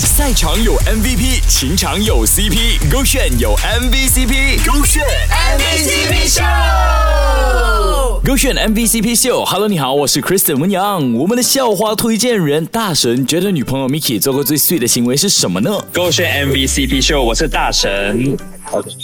赛场有 MVP，情场有 CP，勾选有 MVCp，勾选勾选 MVCp 秀。Hello，你好，我是 Kristen 文阳。我们的校花推荐人大神觉得女朋友 Miki 做过最 sweet 的行为是什么呢？勾选 MVCp 秀，我是大神。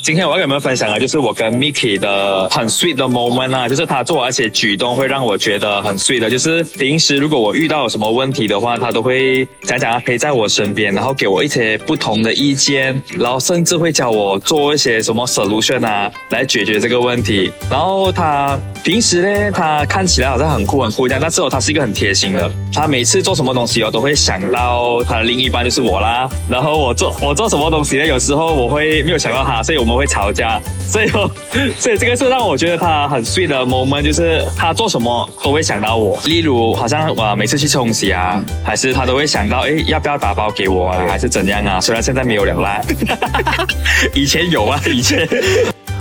今天我要跟你们分享的，就是我跟 Miki 的很 sweet 的 moment 啊，就是他做而且举动会让我觉得很 sweet 的，就是平时如果我遇到什么问题的话，他都会讲讲陪在我身边，然后给我一些不同的意见，然后甚至会教我做一些什么 solution 啊，来解决这个问题。然后他平时呢，他看起来好像很酷很酷这样，但是哦，他是一个很贴心的，他每次做什么东西哦，都会想到他的另一半就是我啦。然后我做我做什么东西呢，有时候我会没有想到他。所以我们会吵架，所以哦所以这个是让我觉得他很 sweet 的 moment，就是他做什么都会想到我。例如，好像我每次去冲洗啊，还是他都会想到，哎，要不要打包给我啊，还是怎样啊？虽然现在没有了啦，以前有啊，以前。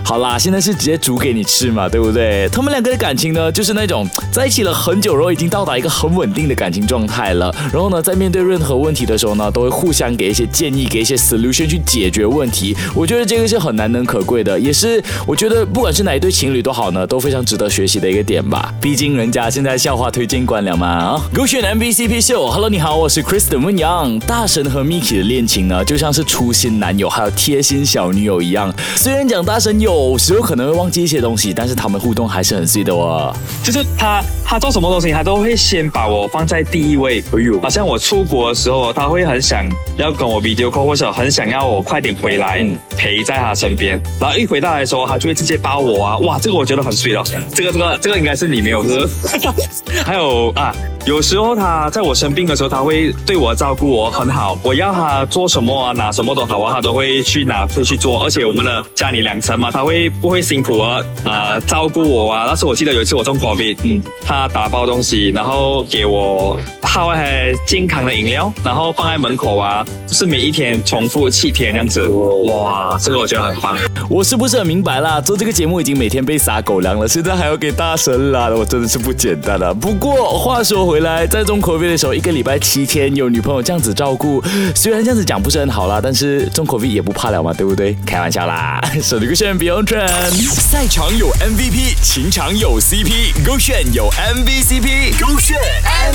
好啦，现在是直接煮给你吃嘛，对不对？他们两个的感情呢，就是那种 在一起了很久，然后已经到达一个很稳定的感情状态了。然后呢，在面对任何问题的时候呢，都会互相给一些建议，给一些 solution 去解决问题。我觉得这个是很难能可贵的，也是我觉得不管是哪一对情侣都好呢，都非常值得学习的一个点吧。毕竟人家现在校花推荐官了嘛啊！勾选 M B C P 秀，Hello，你好，我是 Kristen 温阳。大神和 Miki 的恋情呢，就像是初心男友还有贴心小女友一样。虽然讲大神有。有时候可能会忘记一些东西，但是他们互动还是很 sweet 的哦。就是他，他做什么东西，他都会先把我放在第一位。哎呦，好像我出国的时候，他会很想要跟我 video call，或者很想要我快点回来陪在他身边。然后一回到来的时候，他就会直接抱我啊！哇，这个我觉得很 sweet 哦。这个这个这个应该是你没有是？还有啊。有时候他在我生病的时候，他会对我照顾我很好。我要他做什么啊，拿什么都好啊，他都会去拿会去做。而且我们的家里两层嘛，他会不会辛苦啊？啊，照顾我啊。但是我记得有一次我中过病，嗯，他打包东西，然后给我泡很健康的饮料，然后放在门口啊，就是每一天重复七天这样子。哇，这个我觉得很棒。我是不是很明白啦？做这个节目已经每天被撒狗粮了，现在还要给大神啦，我真的是不简单了。不过话说。回来在重口味的时候，一个礼拜七天有女朋友这样子照顾，虽然这样子讲不是很好啦，但是重口味也不怕了嘛，对不对？开玩笑啦。手机勾选 Beyond Trend，赛场有 MVP，情场有 CP，勾选有 MVP，勾选 MVP。